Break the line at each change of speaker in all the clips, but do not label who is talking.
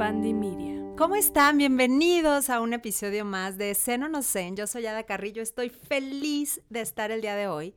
Media.
¿Cómo están? Bienvenidos a un episodio más de Seno No Zen. Yo soy Ada Carrillo. Estoy feliz de estar el día de hoy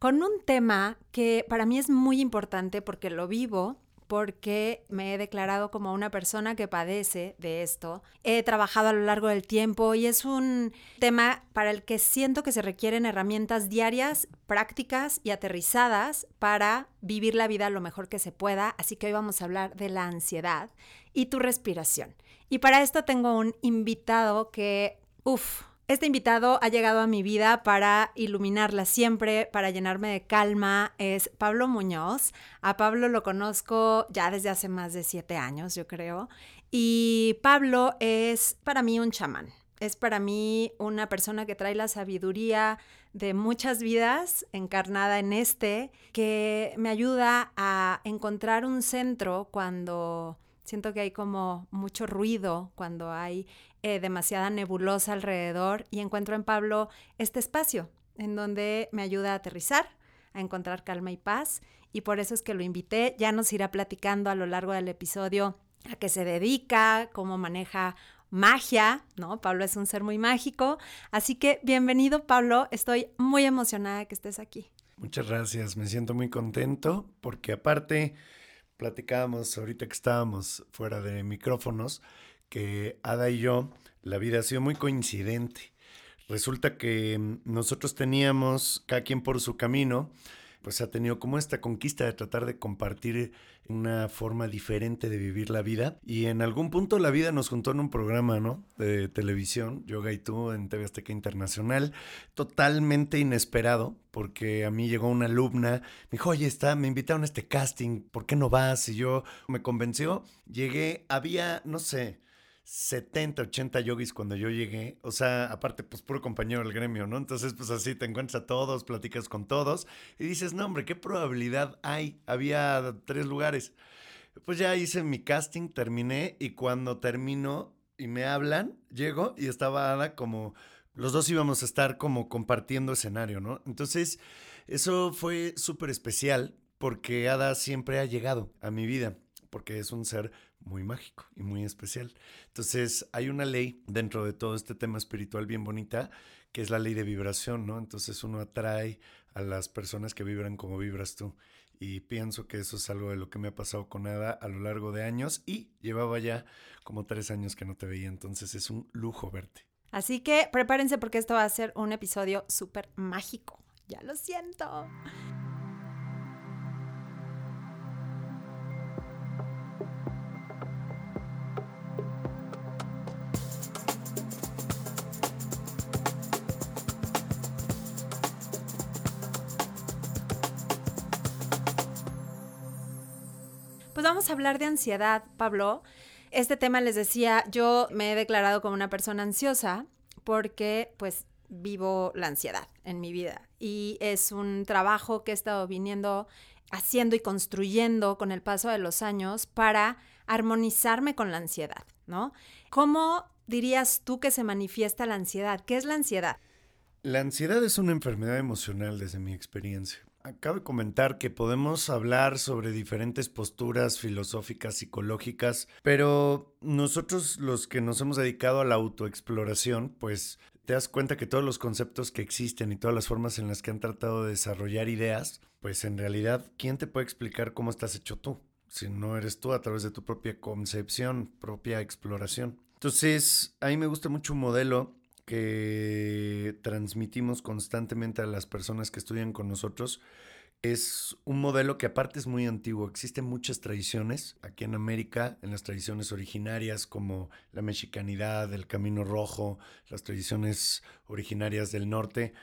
con un tema que para mí es muy importante porque lo vivo porque me he declarado como una persona que padece de esto. He trabajado a lo largo del tiempo y es un tema para el que siento que se requieren herramientas diarias, prácticas y aterrizadas para vivir la vida lo mejor que se pueda. Así que hoy vamos a hablar de la ansiedad y tu respiración. Y para esto tengo un invitado que, uff, este invitado ha llegado a mi vida para iluminarla siempre, para llenarme de calma. Es Pablo Muñoz. A Pablo lo conozco ya desde hace más de siete años, yo creo. Y Pablo es para mí un chamán. Es para mí una persona que trae la sabiduría de muchas vidas encarnada en este, que me ayuda a encontrar un centro cuando siento que hay como mucho ruido, cuando hay eh, demasiada nebulosa alrededor y encuentro en Pablo este espacio en donde me ayuda a aterrizar, a encontrar calma y paz y por eso es que lo invité. Ya nos irá platicando a lo largo del episodio a qué se dedica, cómo maneja magia, ¿no? Pablo es un ser muy mágico. Así que bienvenido, Pablo. Estoy muy emocionada que estés aquí.
Muchas gracias. Me siento muy contento porque aparte platicábamos ahorita que estábamos fuera de micrófonos que Ada y yo, la vida ha sido muy coincidente. Resulta que mm, nosotros teníamos, cada quien por su camino, pues ha tenido como esta conquista de tratar de compartir una forma diferente de vivir la vida. Y en algún punto la vida nos juntó en un programa, ¿no? De televisión, Yoga y tú, en TV Azteca Internacional, totalmente inesperado, porque a mí llegó una alumna, me dijo, oye, está, me invitaron a este casting, ¿por qué no vas? Y yo me convenció, llegué, había, no sé, 70, 80 yogis cuando yo llegué. O sea, aparte, pues puro compañero del gremio, ¿no? Entonces, pues así te encuentras a todos, platicas con todos y dices, no, hombre, ¿qué probabilidad hay? Había tres lugares. Pues ya hice mi casting, terminé y cuando termino y me hablan, llego y estaba Ada como... Los dos íbamos a estar como compartiendo escenario, ¿no? Entonces, eso fue súper especial porque Ada siempre ha llegado a mi vida porque es un ser muy mágico y muy especial. Entonces, hay una ley dentro de todo este tema espiritual bien bonita, que es la ley de vibración, ¿no? Entonces uno atrae a las personas que vibran como vibras tú. Y pienso que eso es algo de lo que me ha pasado con Ada a lo largo de años y llevaba ya como tres años que no te veía, entonces es un lujo verte.
Así que prepárense porque esto va a ser un episodio súper mágico. Ya lo siento. Vamos a hablar de ansiedad, Pablo. Este tema les decía, yo me he declarado como una persona ansiosa porque pues vivo la ansiedad en mi vida y es un trabajo que he estado viniendo haciendo y construyendo con el paso de los años para armonizarme con la ansiedad, ¿no? ¿Cómo dirías tú que se manifiesta la ansiedad? ¿Qué es la ansiedad?
La ansiedad es una enfermedad emocional desde mi experiencia. Acabo de comentar que podemos hablar sobre diferentes posturas filosóficas, psicológicas, pero nosotros los que nos hemos dedicado a la autoexploración, pues te das cuenta que todos los conceptos que existen y todas las formas en las que han tratado de desarrollar ideas, pues en realidad, ¿quién te puede explicar cómo estás hecho tú? Si no eres tú a través de tu propia concepción, propia exploración. Entonces, a mí me gusta mucho un modelo que transmitimos constantemente a las personas que estudian con nosotros es un modelo que aparte es muy antiguo. Existen muchas tradiciones aquí en América, en las tradiciones originarias como la mexicanidad, el camino rojo, las tradiciones originarias del norte,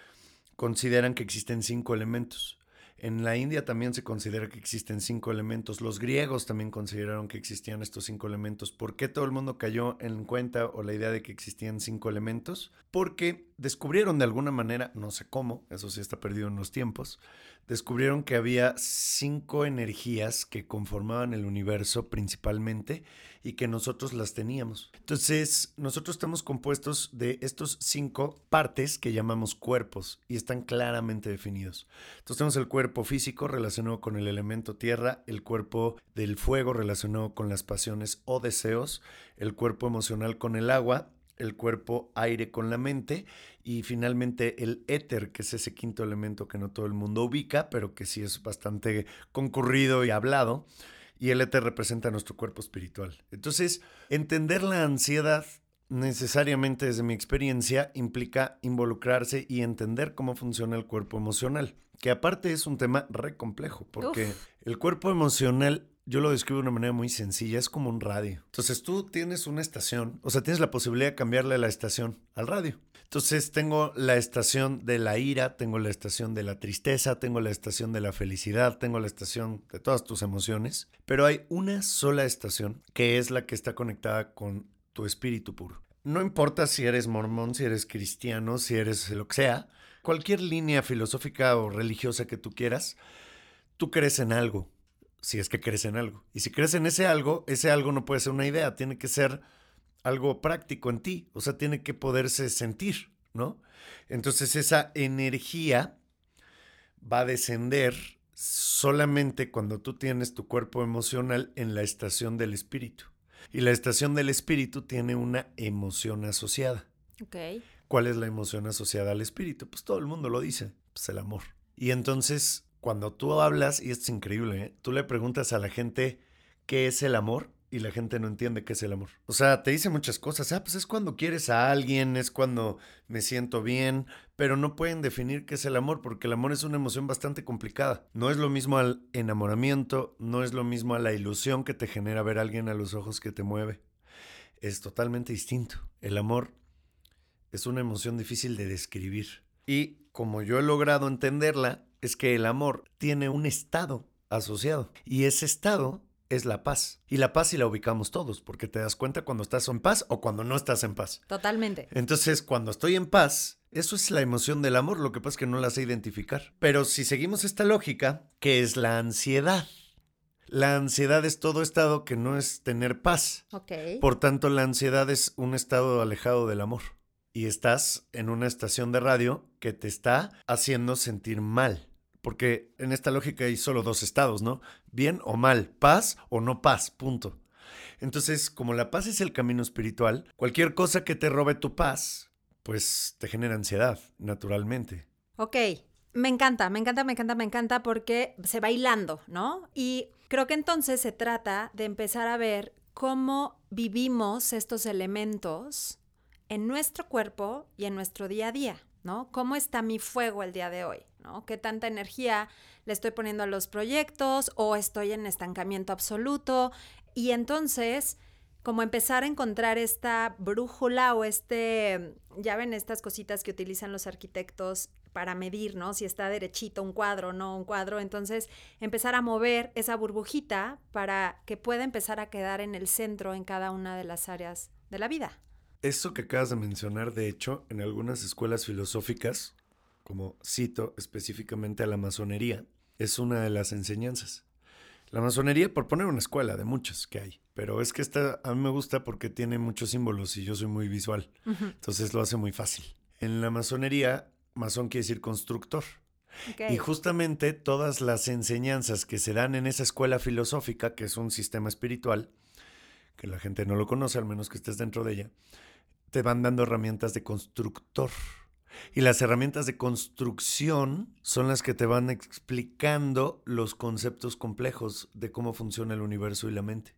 consideran que existen cinco elementos. En la India también se considera que existen cinco elementos. Los griegos también consideraron que existían estos cinco elementos. ¿Por qué todo el mundo cayó en cuenta o la idea de que existían cinco elementos? Porque descubrieron de alguna manera, no sé cómo, eso sí está perdido en los tiempos, descubrieron que había cinco energías que conformaban el universo principalmente y que nosotros las teníamos. Entonces, nosotros estamos compuestos de estos cinco partes que llamamos cuerpos y están claramente definidos. Entonces, tenemos el cuerpo físico relacionado con el elemento tierra, el cuerpo del fuego relacionado con las pasiones o deseos, el cuerpo emocional con el agua, el cuerpo aire con la mente y finalmente el éter, que es ese quinto elemento que no todo el mundo ubica, pero que sí es bastante concurrido y hablado. Y el éter representa nuestro cuerpo espiritual. Entonces, entender la ansiedad necesariamente desde mi experiencia implica involucrarse y entender cómo funciona el cuerpo emocional, que aparte es un tema re complejo, porque el cuerpo emocional yo lo describo de una manera muy sencilla, es como un radio. Entonces tú tienes una estación, o sea, tienes la posibilidad de cambiarle la estación al radio. Entonces tengo la estación de la ira, tengo la estación de la tristeza, tengo la estación de la felicidad, tengo la estación de todas tus emociones, pero hay una sola estación que es la que está conectada con tu espíritu puro. No importa si eres mormón, si eres cristiano, si eres lo que sea, cualquier línea filosófica o religiosa que tú quieras, tú crees en algo si es que crees en algo. Y si crees en ese algo, ese algo no puede ser una idea, tiene que ser algo práctico en ti, o sea, tiene que poderse sentir, ¿no? Entonces esa energía va a descender solamente cuando tú tienes tu cuerpo emocional en la estación del espíritu. Y la estación del espíritu tiene una emoción asociada.
Okay.
¿Cuál es la emoción asociada al espíritu? Pues todo el mundo lo dice, pues el amor. Y entonces cuando tú hablas, y esto es increíble, ¿eh? tú le preguntas a la gente qué es el amor y la gente no entiende qué es el amor. O sea, te dice muchas cosas. Ah, pues es cuando quieres a alguien, es cuando me siento bien, pero no pueden definir qué es el amor porque el amor es una emoción bastante complicada. No es lo mismo al enamoramiento, no es lo mismo a la ilusión que te genera ver a alguien a los ojos que te mueve. Es totalmente distinto. El amor es una emoción difícil de describir. Y como yo he logrado entenderla, es que el amor tiene un estado asociado y ese estado es la paz. Y la paz sí la ubicamos todos, porque te das cuenta cuando estás en paz o cuando no estás en paz.
Totalmente.
Entonces, cuando estoy en paz, eso es la emoción del amor, lo que pasa es que no la sé identificar. Pero si seguimos esta lógica, ¿qué es la ansiedad? La ansiedad es todo estado que no es tener paz.
Ok.
Por tanto, la ansiedad es un estado alejado del amor y estás en una estación de radio que te está haciendo sentir mal. Porque en esta lógica hay solo dos estados, ¿no? Bien o mal, paz o no paz, punto. Entonces, como la paz es el camino espiritual, cualquier cosa que te robe tu paz, pues te genera ansiedad, naturalmente.
Ok, me encanta, me encanta, me encanta, me encanta porque se va hilando, ¿no? Y creo que entonces se trata de empezar a ver cómo vivimos estos elementos en nuestro cuerpo y en nuestro día a día, ¿no? ¿Cómo está mi fuego el día de hoy? ¿no? ¿Qué tanta energía le estoy poniendo a los proyectos o estoy en estancamiento absoluto? Y entonces, como empezar a encontrar esta brújula o este, ya ven estas cositas que utilizan los arquitectos para medir, ¿no? Si está derechito un cuadro, no un cuadro. Entonces, empezar a mover esa burbujita para que pueda empezar a quedar en el centro en cada una de las áreas de la vida.
Eso que acabas de mencionar, de hecho, en algunas escuelas filosóficas, como cito específicamente a la masonería, es una de las enseñanzas. La masonería, por poner una escuela de muchas que hay, pero es que esta a mí me gusta porque tiene muchos símbolos y yo soy muy visual, entonces lo hace muy fácil. En la masonería, masón quiere decir constructor. Y justamente todas las enseñanzas que se dan en esa escuela filosófica, que es un sistema espiritual, que la gente no lo conoce, al menos que estés dentro de ella, te van dando herramientas de constructor. Y las herramientas de construcción son las que te van explicando los conceptos complejos de cómo funciona el universo y la mente.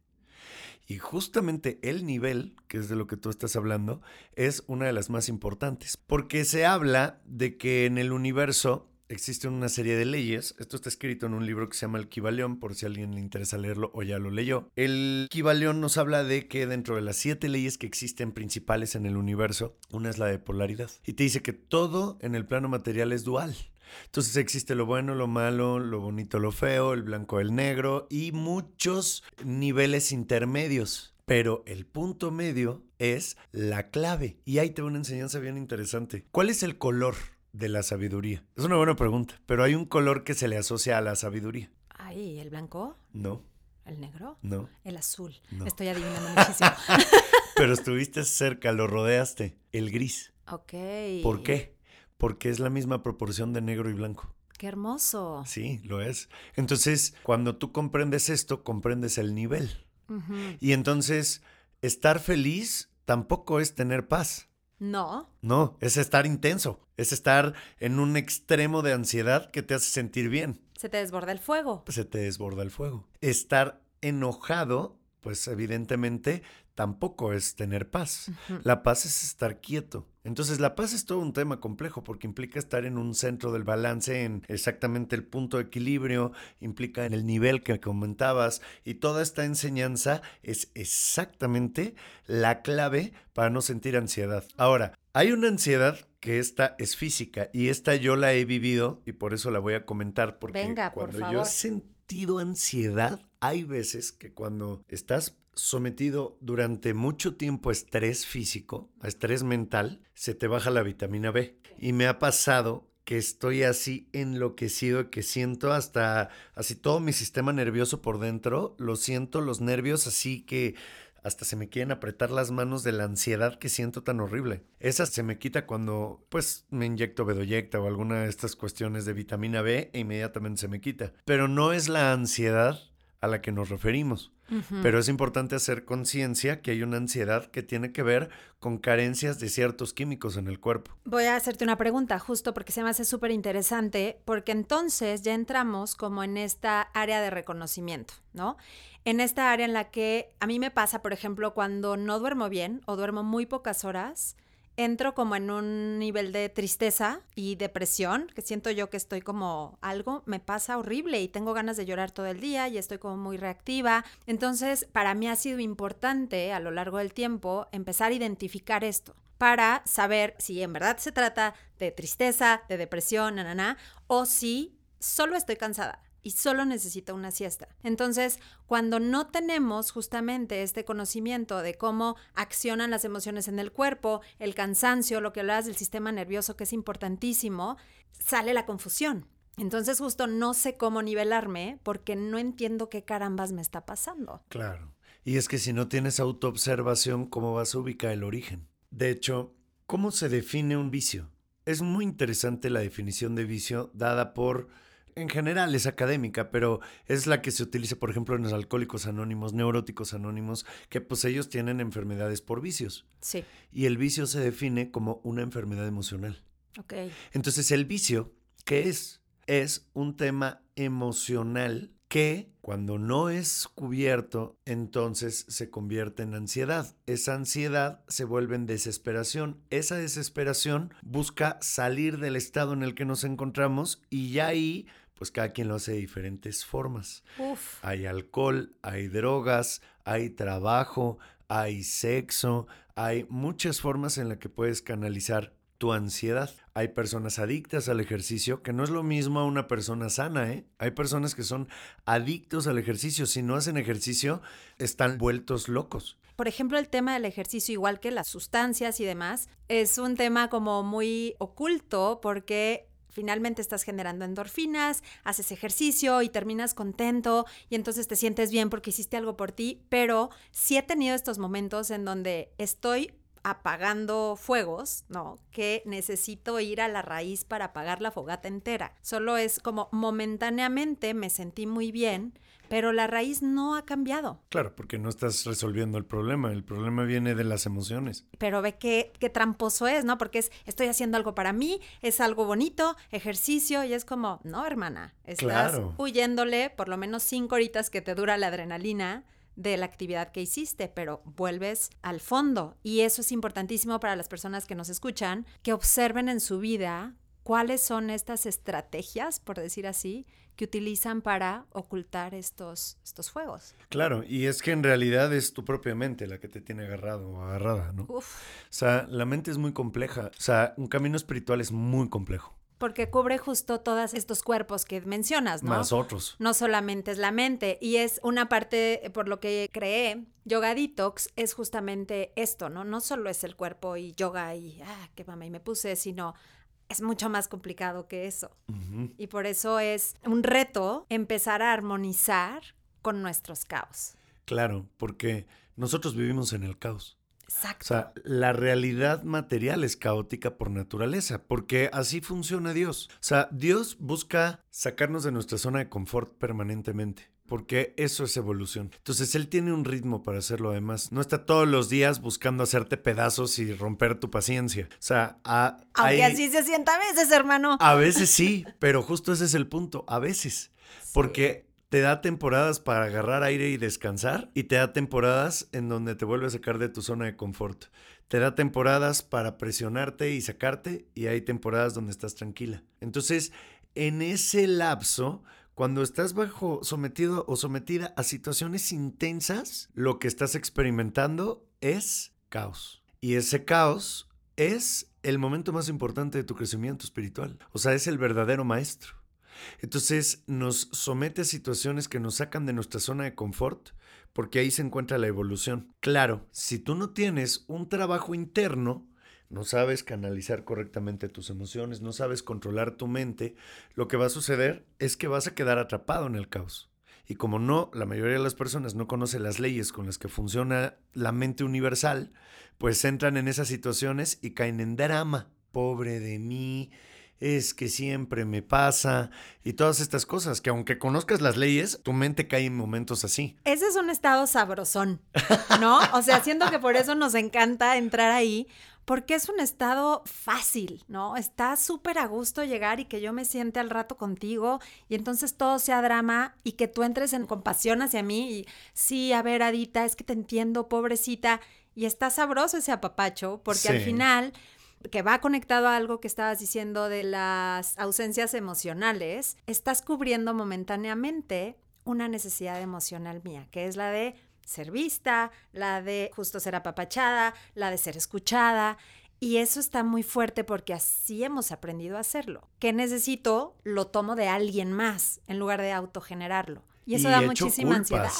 Y justamente el nivel, que es de lo que tú estás hablando, es una de las más importantes, porque se habla de que en el universo existen una serie de leyes. Esto está escrito en un libro que se llama El Kibaleón, por si a alguien le interesa leerlo o ya lo leyó. El Kibaleón nos habla de que dentro de las siete leyes que existen principales en el universo, una es la de polaridad. Y te dice que todo en el plano material es dual. Entonces existe lo bueno, lo malo, lo bonito, lo feo, el blanco, el negro y muchos niveles intermedios. Pero el punto medio es la clave. Y ahí te una enseñanza bien interesante. ¿Cuál es el color de la sabiduría? Es una buena pregunta, pero hay un color que se le asocia a la sabiduría.
Ay, ¿el blanco?
No.
¿El negro?
No.
El azul.
No.
Estoy adivinando muchísimo.
Pero estuviste cerca, lo rodeaste. El gris.
ok.
¿Por qué? Porque es la misma proporción de negro y blanco.
Qué hermoso.
Sí, lo es. Entonces, cuando tú comprendes esto, comprendes el nivel. Y entonces, estar feliz tampoco es tener paz.
No.
No, es estar intenso. Es estar en un extremo de ansiedad que te hace sentir bien.
Se te desborda el fuego.
Se te desborda el fuego. Estar enojado, pues evidentemente tampoco es tener paz. La paz es estar quieto. Entonces la paz es todo un tema complejo porque implica estar en un centro del balance, en exactamente el punto de equilibrio, implica en el nivel que comentabas y toda esta enseñanza es exactamente la clave para no sentir ansiedad. Ahora, hay una ansiedad que esta es física y esta yo la he vivido y por eso la voy a comentar porque
Venga, por
cuando yo
favor.
he sentido ansiedad, hay veces que cuando estás sometido durante mucho tiempo a estrés físico, a estrés mental, se te baja la vitamina B. Y me ha pasado que estoy así enloquecido, que siento hasta así todo mi sistema nervioso por dentro, lo siento los nervios así que hasta se me quieren apretar las manos de la ansiedad que siento tan horrible. Esa se me quita cuando pues me inyecto bedoyecta o alguna de estas cuestiones de vitamina B e inmediatamente se me quita. Pero no es la ansiedad a la que nos referimos. Pero es importante hacer conciencia que hay una ansiedad que tiene que ver con carencias de ciertos químicos en el cuerpo.
Voy a hacerte una pregunta, justo porque se me hace súper interesante, porque entonces ya entramos como en esta área de reconocimiento, ¿no? En esta área en la que a mí me pasa, por ejemplo, cuando no duermo bien o duermo muy pocas horas, entro como en un nivel de tristeza y depresión, que siento yo que estoy como algo me pasa horrible y tengo ganas de llorar todo el día y estoy como muy reactiva. Entonces, para mí ha sido importante a lo largo del tiempo empezar a identificar esto para saber si en verdad se trata de tristeza, de depresión, na, na, na, o si solo estoy cansada y solo necesito una siesta. Entonces, cuando no tenemos justamente este conocimiento de cómo accionan las emociones en el cuerpo, el cansancio, lo que hablas del sistema nervioso, que es importantísimo, sale la confusión. Entonces, justo no sé cómo nivelarme porque no entiendo qué carambas me está pasando.
Claro. Y es que si no tienes autoobservación, ¿cómo vas a ubicar el origen? De hecho, ¿cómo se define un vicio? Es muy interesante la definición de vicio dada por, en general es académica, pero es la que se utiliza, por ejemplo, en los alcohólicos anónimos, neuróticos anónimos, que pues ellos tienen enfermedades por vicios.
Sí,
Y el vicio se define como una enfermedad emocional.
ok.
Entonces el vicio, ¿qué es? Es un tema emocional que cuando no es cubierto, entonces se convierte en ansiedad. Esa ansiedad se vuelve en desesperación. Esa desesperación busca salir del estado en el que nos encontramos y ya ahí, pues cada quien lo hace de diferentes formas.
Uf.
Hay alcohol, hay drogas, hay trabajo, hay sexo, hay muchas formas en las que puedes canalizar tu ansiedad. Hay personas adictas al ejercicio, que no es lo mismo a una persona sana, ¿eh? Hay personas que son adictos al ejercicio. Si no hacen ejercicio, están vueltos locos.
Por ejemplo, el tema del ejercicio, igual que las sustancias y demás, es un tema como muy oculto porque finalmente estás generando endorfinas, haces ejercicio y terminas contento y entonces te sientes bien porque hiciste algo por ti, pero sí he tenido estos momentos en donde estoy apagando fuegos, ¿no? Que necesito ir a la raíz para apagar la fogata entera. Solo es como momentáneamente me sentí muy bien, pero la raíz no ha cambiado.
Claro, porque no estás resolviendo el problema. El problema viene de las emociones.
pero ve qué, qué tramposo es, ¿no? Porque es, estoy haciendo algo para mí, es algo bonito, ejercicio, y es como, no, hermana, estás
Claro.
huyéndole por lo menos cinco horitas que te dura la adrenalina de la actividad que hiciste, pero vuelves al fondo. Y eso es importantísimo para las personas que nos escuchan, que observen en su vida cuáles son estas estrategias, por decir así, que utilizan para ocultar estos, estos fuegos.
Claro, y es que en realidad es tu propia mente la que te tiene agarrado o agarrada, ¿no?
Uf,
O sea, la mente es muy compleja. O sea, un camino espiritual es muy complejo.
Porque cubre justo todos estos cuerpos que mencionas, ¿no?
Más otros.
No solamente es la mente. Y es una parte, por lo que creé, Yoga Detox es justamente esto, ¿no? No solo es el cuerpo y yoga y, ah, qué mama, y me puse, sino es mucho más complicado que eso. Y por eso es un reto empezar a armonizar con nuestros caos.
Claro, porque nosotros vivimos en el caos.
Exacto.
O sea, la realidad material es caótica por naturaleza, porque así funciona Dios. O sea, Dios busca sacarnos de nuestra zona de confort permanentemente. Porque eso es evolución. Entonces él tiene un ritmo para hacerlo además. No está todos los días buscando hacerte pedazos y romper tu paciencia. O sea, a,
aunque así se sienta a veces, hermano.
A veces sí, pero justo ese es el punto. A veces. Porque te da temporadas para agarrar aire y descansar y te da temporadas en donde te vuelve a sacar de tu zona de confort. Te da temporadas para presionarte y sacarte y hay temporadas donde estás tranquila. Entonces, en ese lapso, cuando estás bajo sometido o sometida a situaciones intensas, lo que estás experimentando es caos. Y ese caos es el momento más importante de tu crecimiento espiritual. O sea, es el verdadero maestro. Entonces nos somete a situaciones que nos sacan de nuestra zona de confort, porque ahí se encuentra la evolución. Claro, si tú no tienes un trabajo interno, no sabes canalizar correctamente tus emociones, no sabes controlar tu mente, lo que va a suceder es que vas a quedar atrapado en el caos. Y como no, la mayoría de las personas no conoce las leyes con las que funciona la mente universal, pues entran en esas situaciones y caen en drama. Pobre de mí, es que siempre me pasa y todas estas cosas, que aunque conozcas las leyes, tu mente cae en momentos así.
Ese es un estado sabrosón, ¿no? O sea, siento que por eso nos encanta entrar ahí, porque es un estado fácil, ¿no? Está súper a gusto llegar y que yo me siente al rato contigo y entonces todo sea drama y que tú entres en compasión hacia mí y sí, a ver, Adita, es que te entiendo, pobrecita. Y está sabroso ese apapacho, porque al final que va conectado a algo que estabas diciendo de las ausencias emocionales, estás cubriendo momentáneamente una necesidad emocional mía, que es la de ser vista, la de justo ser apapachada, la de ser escuchada. Y eso está muy fuerte porque así hemos aprendido a hacerlo. Que necesito? Lo tomo de alguien más en lugar de autogenerarlo. Y eso da muchísima ansiedad.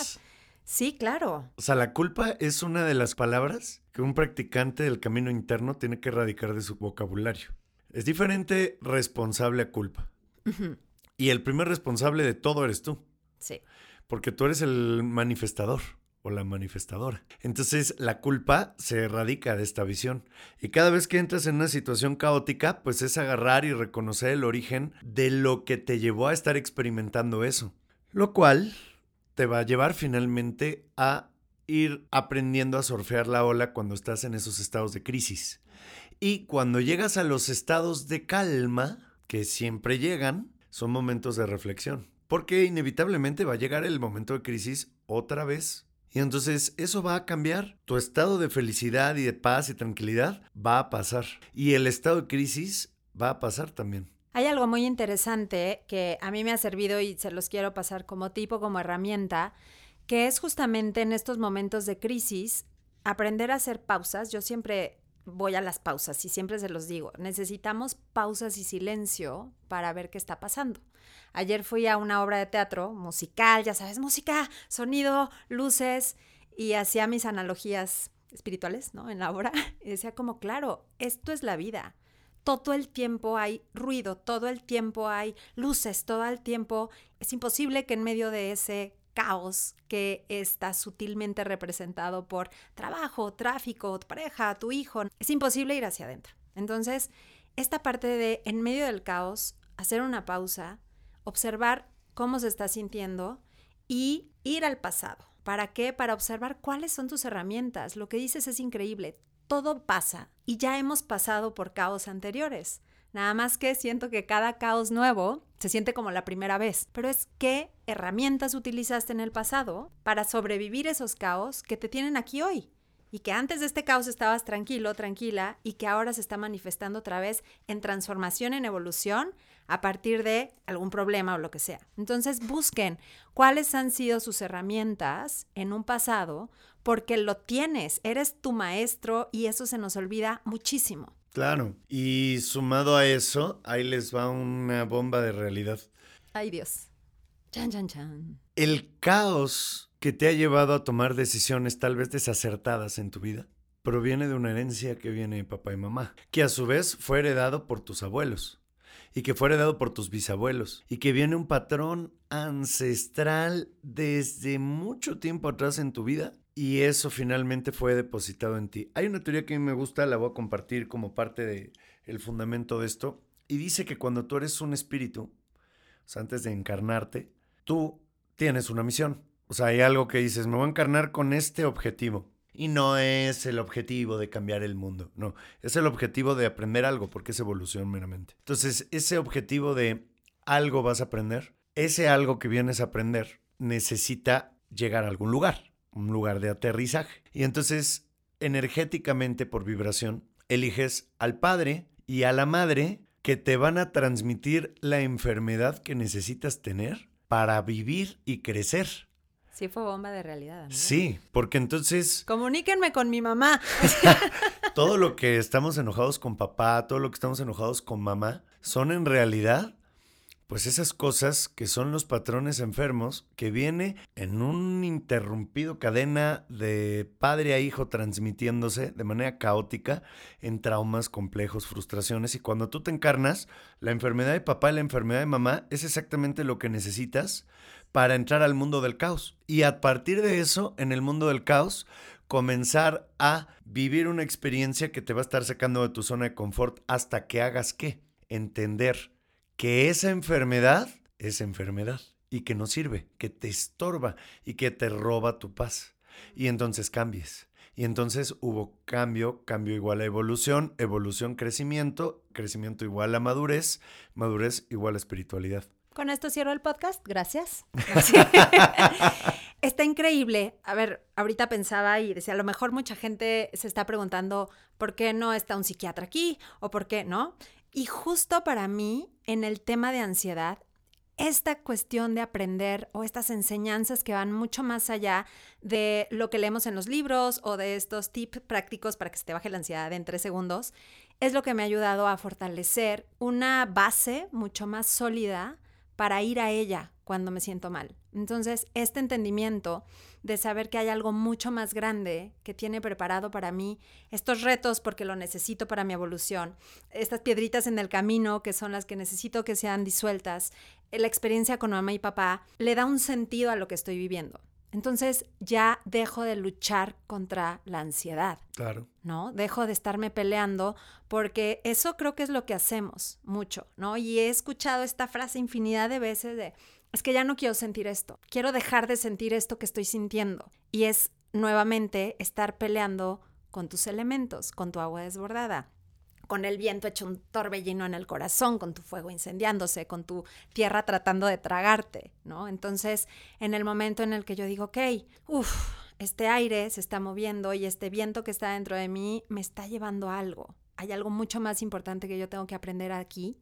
Sí, claro.
O sea, la culpa es una de las palabras que un practicante del camino interno tiene que erradicar de su vocabulario. Es diferente responsable a culpa. Y el primer responsable de todo eres tú.
Sí.
Porque tú eres el manifestador o la manifestadora. Entonces la culpa se erradica de esta visión. Y cada vez que entras en una situación caótica, pues es agarrar y reconocer el origen de lo que te llevó a estar experimentando eso. Lo cual te va a llevar finalmente a ir aprendiendo a surfear la ola cuando estás en esos estados de crisis. Y cuando llegas a los estados de calma, que siempre llegan, son momentos de reflexión. Porque inevitablemente va a llegar el momento de crisis otra vez. Y entonces eso va a cambiar. Tu estado de felicidad y de paz y tranquilidad va a pasar. Y el estado de crisis va a pasar también.
Hay algo muy interesante que a mí me ha servido y se los quiero pasar como tipo, como herramienta, que es justamente en estos momentos de crisis aprender a hacer pausas. Yo siempre voy a las pausas y siempre se los digo, necesitamos pausas y silencio para ver qué está pasando. Ayer fui a una obra de teatro musical, ya sabes, música, sonido, luces, y hacía mis analogías espirituales, ¿no? En la obra. Y decía como, claro, esto es la vida todo el tiempo hay ruido, todo el tiempo hay luces, todo el tiempo es imposible que en medio de ese caos que está sutilmente representado por trabajo, tráfico, pareja, tu hijo, es imposible ir hacia adentro. Entonces, esta parte de en medio del caos, hacer una pausa, observar cómo se está sintiendo y ir al pasado. ¿Para qué? Para observar cuáles son tus herramientas. Lo que dices es increíble todo pasa y ya hemos pasado por caos anteriores. Nada más que siento que cada caos nuevo se siente como la primera vez, pero es qué herramientas utilizaste en el pasado para sobrevivir esos caos que te tienen aquí hoy y que antes de este caos estabas tranquilo, tranquila y que ahora se está manifestando otra vez en transformación, en evolución a partir de algún problema o lo que sea. Entonces busquen cuáles han sido sus herramientas en un pasado, porque lo tienes, eres tu maestro y eso se nos olvida muchísimo.
Claro. Y sumado a eso, ahí les va una bomba de realidad.
Ay, Dios. Chan, chan, chan.
El caos que te ha llevado a tomar decisiones tal vez desacertadas en tu vida proviene de una herencia que viene de papá y mamá, que a su vez fue heredado por tus abuelos y que fue heredado por tus bisabuelos y que viene un patrón ancestral desde mucho tiempo atrás en tu vida y eso finalmente fue depositado en ti. Hay una teoría que a mí me gusta, la voy a compartir como parte del el fundamento de esto y dice que cuando tú eres un espíritu, o sea, antes de encarnarte, tú tienes una misión. O sea, hay algo que dices, me voy a encarnar con este objetivo. Y no es el objetivo de cambiar el mundo, no, es el objetivo de aprender algo, porque es evolución meramente. Entonces, ese objetivo de algo vas a aprender, ese algo que vienes a aprender necesita llegar a algún lugar, un lugar de aterrizaje. Y entonces, energéticamente, por vibración, eliges al padre y a la madre que te van a transmitir la enfermedad que necesitas tener para vivir y crecer.
Sí, fue bomba de realidad.
Sí, porque entonces
Comuníquenme con mi mamá.
todo lo que estamos enojados con papá, todo lo que estamos enojados con mamá, son en realidad, pues esas cosas que son los patrones enfermos que viene en un interrumpido cadena de padre a hijo transmitiéndose de manera caótica en traumas complejos, frustraciones. Y cuando tú te encarnas, la enfermedad de papá y la enfermedad de mamá es exactamente lo que necesitas para entrar al mundo del caos. Y a partir de eso, en el mundo del caos, comenzar a vivir una experiencia que te va a estar sacando de tu zona de confort hasta que hagas qué? Entender que esa enfermedad es enfermedad y que no sirve, que te estorba y que te roba tu paz. Y entonces cambies. Y entonces hubo cambio, cambio igual a evolución, evolución crecimiento, crecimiento igual a madurez, madurez igual a espiritualidad.
Con esto cierro el podcast. Gracias. está increíble. A ver, ahorita pensaba y decía, a lo mejor mucha gente se está preguntando por qué no está un psiquiatra aquí o por qué no. Y justo para mí, en el tema de ansiedad, esta cuestión de aprender o estas enseñanzas que van mucho más allá de lo que leemos en los libros o de estos tips prácticos para que se te baje la ansiedad en tres segundos, es lo que me ha ayudado a fortalecer una base mucho más sólida para ir a ella cuando me siento mal. Entonces, este entendimiento de saber que hay algo mucho más grande que tiene preparado para mí estos retos porque lo necesito para mi evolución, estas piedritas en el camino que son las que necesito que sean disueltas, la experiencia con mamá y papá, le da un sentido a lo que estoy viviendo. Entonces ya dejo de luchar contra la ansiedad.
Claro.
¿No? Dejo de estarme peleando porque eso creo que es lo que hacemos mucho, ¿no? Y he escuchado esta frase infinidad de veces de, es que ya no quiero sentir esto, quiero dejar de sentir esto que estoy sintiendo. Y es nuevamente estar peleando con tus elementos, con tu agua desbordada con el viento hecho un torbellino en el corazón, con tu fuego incendiándose, con tu tierra tratando de tragarte, ¿no? Entonces, en el momento en el que yo digo, ok, uff, este aire se está moviendo y este viento que está dentro de mí me está llevando a algo. Hay algo mucho más importante que yo tengo que aprender aquí.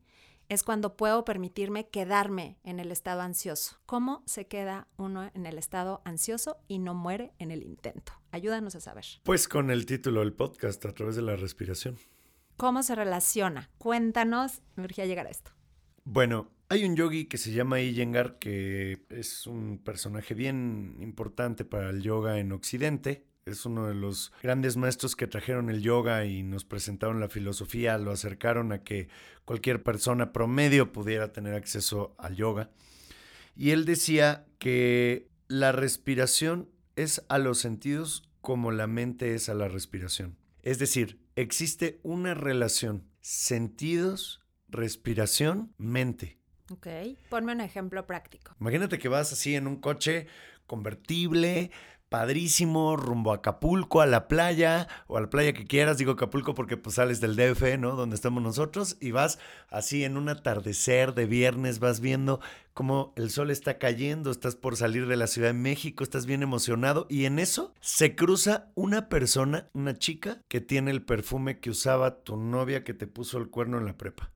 Es cuando puedo permitirme quedarme en el estado ansioso. ¿Cómo se queda uno en el estado ansioso y no muere en el intento? Ayúdanos a saber.
Pues con el título del podcast, a través de la respiración.
¿Cómo se relaciona? Cuéntanos, me urgía llegar a esto.
Bueno, hay un yogi que se llama Iyengar, que es un personaje bien importante para el yoga en Occidente. Es uno de los grandes maestros que trajeron el yoga y nos presentaron la filosofía, lo acercaron a que cualquier persona promedio pudiera tener acceso al yoga. Y él decía que la respiración es a los sentidos como la mente es a la respiración. Es decir, existe una relación sentidos, respiración, mente.
Ok, ponme un ejemplo práctico.
Imagínate que vas así en un coche convertible, padrísimo, rumbo a Acapulco, a la playa, o a la playa que quieras, digo Acapulco porque pues sales del DF, ¿no? Donde estamos nosotros, y vas así en un atardecer de viernes, vas viendo cómo el sol está cayendo, estás por salir de la Ciudad de México, estás bien emocionado, y en eso se cruza una persona, una chica, que tiene el perfume que usaba tu novia que te puso el cuerno en la prepa.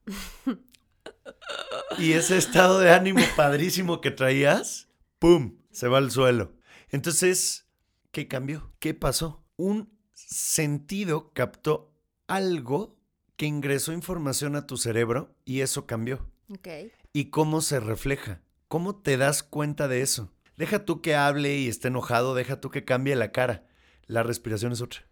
y ese estado de ánimo padrísimo que traías, ¡pum! Se va al suelo. Entonces, ¿qué cambió? ¿Qué pasó? Un sentido captó algo que ingresó información a tu cerebro y eso cambió.
Ok.
¿Y cómo se refleja? ¿Cómo te das cuenta de eso? Deja tú que hable y esté enojado, deja tú que cambie la cara. La respiración es otra.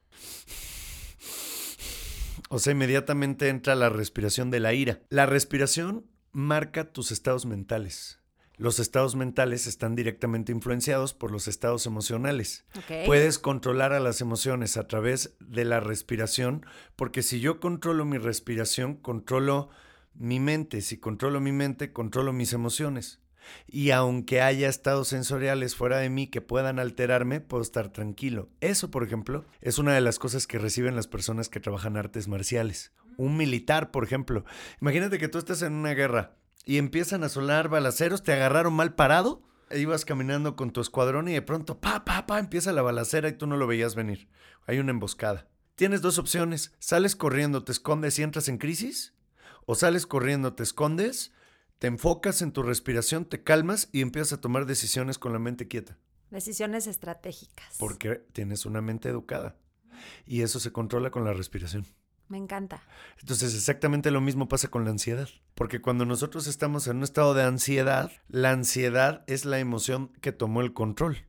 O sea, inmediatamente entra la respiración de la ira. La respiración marca tus estados mentales. Los estados mentales están directamente influenciados por los estados emocionales. Puedes controlar a las emociones a través de la respiración, porque si yo controlo mi respiración, controlo mi mente. Si controlo mi mente, controlo mis emociones. Y aunque haya estados sensoriales fuera de mí que puedan alterarme, puedo estar tranquilo. Eso, por ejemplo, es una de las cosas que reciben las personas que trabajan artes marciales. Un militar, por ejemplo. Imagínate que tú estás en una guerra y empiezan a sonar balaceros, te agarraron mal parado, e ibas caminando con tu escuadrón y de pronto, pa, pa, pa, empieza la balacera y tú no lo veías venir. Hay una emboscada. Tienes dos opciones. Sales corriendo, te escondes y entras en crisis. O sales corriendo, te escondes, te enfocas en tu respiración, te calmas y empiezas a tomar decisiones con la mente quieta.
Decisiones estratégicas.
Porque tienes una mente educada. Y eso se controla con la respiración.
Me encanta.
Entonces exactamente lo mismo pasa con la ansiedad. Porque cuando nosotros estamos en un estado de ansiedad, la ansiedad es la emoción que tomó el control.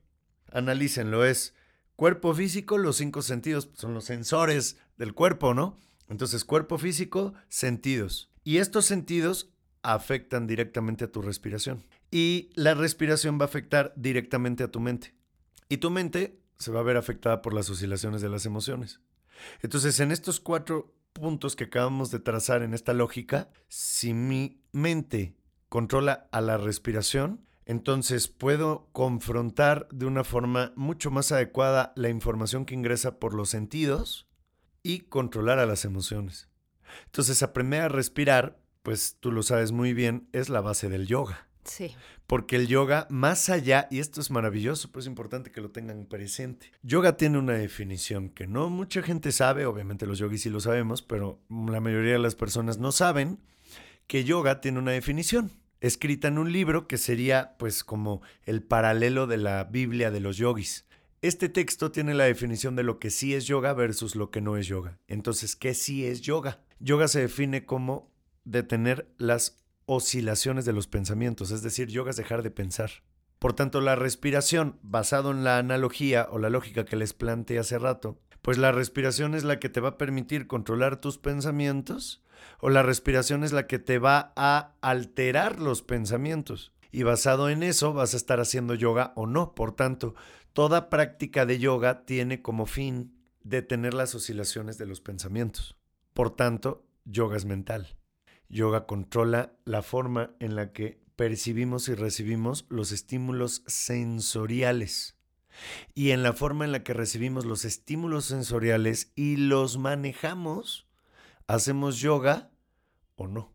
Analícenlo, es cuerpo físico, los cinco sentidos, son los sensores del cuerpo, ¿no? Entonces cuerpo físico, sentidos. Y estos sentidos afectan directamente a tu respiración. Y la respiración va a afectar directamente a tu mente. Y tu mente se va a ver afectada por las oscilaciones de las emociones. Entonces, en estos cuatro puntos que acabamos de trazar en esta lógica, si mi mente controla a la respiración, entonces puedo confrontar de una forma mucho más adecuada la información que ingresa por los sentidos y controlar a las emociones. Entonces, aprender a respirar, pues tú lo sabes muy bien, es la base del yoga.
Sí.
Porque el yoga, más allá, y esto es maravilloso, pues es importante que lo tengan presente. Yoga tiene una definición que no mucha gente sabe, obviamente los yogis sí lo sabemos, pero la mayoría de las personas no saben que yoga tiene una definición escrita en un libro que sería pues como el paralelo de la Biblia de los yogis. Este texto tiene la definición de lo que sí es yoga versus lo que no es yoga. Entonces, ¿qué sí es yoga? Yoga se define como detener las oscilaciones de los pensamientos, es decir, yoga es dejar de pensar. Por tanto, la respiración, basado en la analogía o la lógica que les planteé hace rato, pues la respiración es la que te va a permitir controlar tus pensamientos o la respiración es la que te va a alterar los pensamientos. Y basado en eso vas a estar haciendo yoga o no. Por tanto, toda práctica de yoga tiene como fin detener las oscilaciones de los pensamientos. Por tanto, yoga es mental. Yoga controla la forma en la que percibimos y recibimos los estímulos sensoriales y en la forma en la que recibimos los estímulos sensoriales y los manejamos, hacemos yoga o no.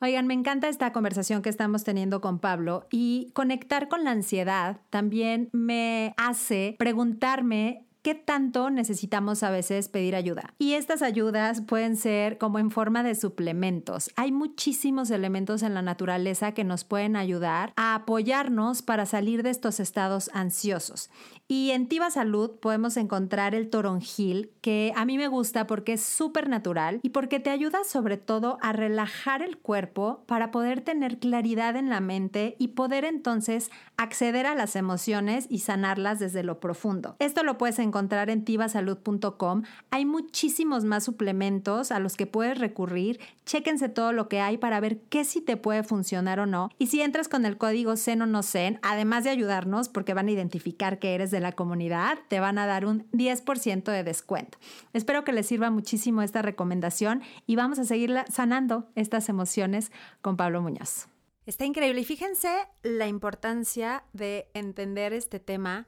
Oigan, me encanta esta conversación que estamos teniendo con Pablo y conectar con la ansiedad también me hace preguntarme qué tanto necesitamos a veces pedir ayuda. Y estas ayudas pueden ser como en forma de suplementos. Hay muchísimos elementos en la naturaleza que nos pueden ayudar a apoyarnos para salir de estos estados ansiosos. Y en Tiva Salud podemos encontrar el toronjil, que a mí me gusta porque es súper natural y porque te ayuda sobre todo a relajar el cuerpo para poder tener claridad en la mente y poder entonces acceder a las emociones y sanarlas desde lo profundo. Esto lo puedes encontrar en tivasalud.com. Hay muchísimos más suplementos a los que puedes recurrir. Chéquense todo lo que hay para ver qué sí te puede funcionar o no. Y si entras con el código CEN o no CEN, además de ayudarnos porque van a identificar que eres de la comunidad, te van a dar un 10% de descuento. Espero que les sirva muchísimo esta recomendación y vamos a seguir sanando estas emociones con Pablo Muñoz. Está increíble y fíjense la importancia de entender este tema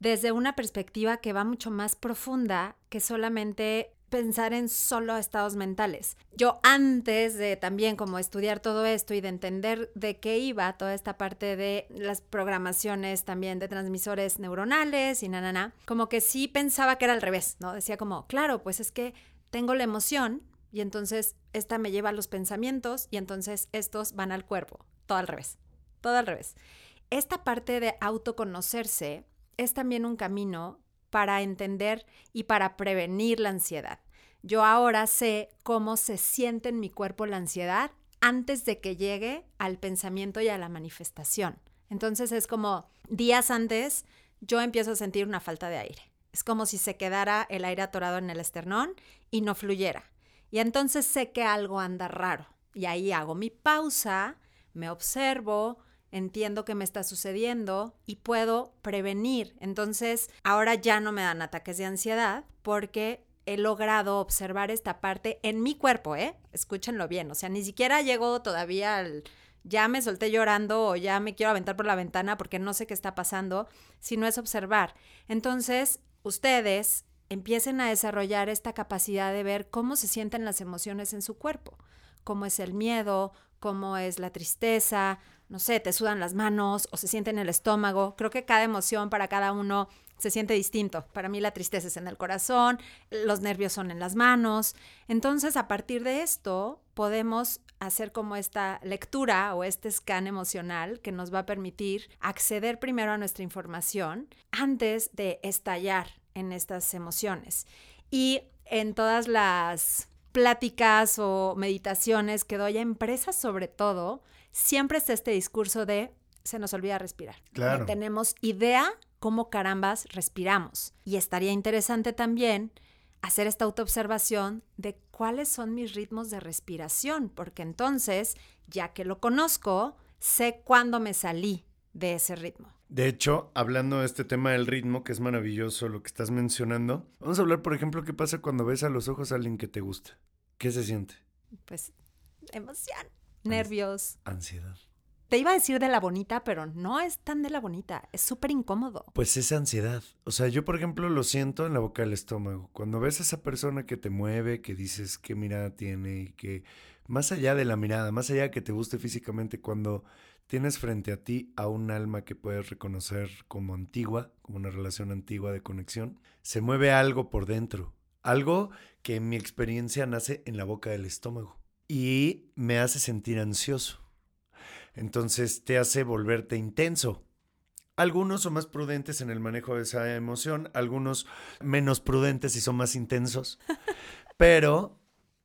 desde una perspectiva que va mucho más profunda que solamente pensar en solo estados mentales. Yo antes de también como estudiar todo esto y de entender de qué iba toda esta parte de las programaciones también de transmisores neuronales y na, na, na, como que sí pensaba que era al revés, ¿no? Decía como, claro, pues es que tengo la emoción y entonces esta me lleva a los pensamientos y entonces estos van al cuerpo, todo al revés, todo al revés. Esta parte de autoconocerse es también un camino para entender y para prevenir la ansiedad. yo ahora sé cómo se siente en mi cuerpo la ansiedad antes de que llegue al pensamiento y a la manifestación. Entonces es como días antes yo empiezo a sentir una falta de aire. Es como si se quedara el aire atorado en el esternón y no fluyera. Y entonces sé que algo anda raro. Y ahí hago mi pausa, me observo, entiendo qué me está sucediendo y puedo prevenir. Entonces, ahora ya no me dan ataques de ansiedad porque he logrado observar esta parte en mi cuerpo, ¿eh? Escúchenlo bien, o sea, ni siquiera llego todavía al ya me solté llorando o ya me quiero aventar por la ventana porque no sé qué está pasando, sino es observar. Entonces, ustedes empiecen a desarrollar esta capacidad de ver cómo se sienten las emociones en su cuerpo, cómo es el miedo, cómo es la tristeza, no sé, te sudan las manos o se siente en el estómago. Creo que cada emoción para cada uno se siente distinto. Para mí la tristeza es en el corazón, los nervios son en las manos. Entonces, a partir de esto, podemos hacer como esta lectura o este scan emocional que nos va a permitir acceder primero a nuestra información antes de estallar en estas emociones. Y en todas las pláticas o meditaciones que doy a empresas sobre todo, siempre está este discurso de se nos olvida respirar.
Claro.
No tenemos idea cómo carambas respiramos. Y estaría interesante también hacer esta autoobservación de cuáles son mis ritmos de respiración, porque entonces, ya que lo conozco, sé cuándo me salí de ese ritmo.
De hecho, hablando de este tema del ritmo, que es maravilloso lo que estás mencionando, vamos a hablar, por ejemplo, qué pasa cuando ves a los ojos a alguien que te gusta. ¿Qué se siente?
Pues emoción, nervios.
Ansiedad.
Te iba a decir de la bonita, pero no es tan de la bonita. Es súper incómodo.
Pues es ansiedad. O sea, yo, por ejemplo, lo siento en la boca del estómago. Cuando ves a esa persona que te mueve, que dices qué mirada tiene y que más allá de la mirada, más allá de que te guste físicamente, cuando tienes frente a ti a un alma que puedes reconocer como antigua, como una relación antigua de conexión, se mueve algo por dentro. Algo que en mi experiencia nace en la boca del estómago y me hace sentir ansioso entonces te hace volverte intenso. Algunos son más prudentes en el manejo de esa emoción, algunos menos prudentes y son más intensos, pero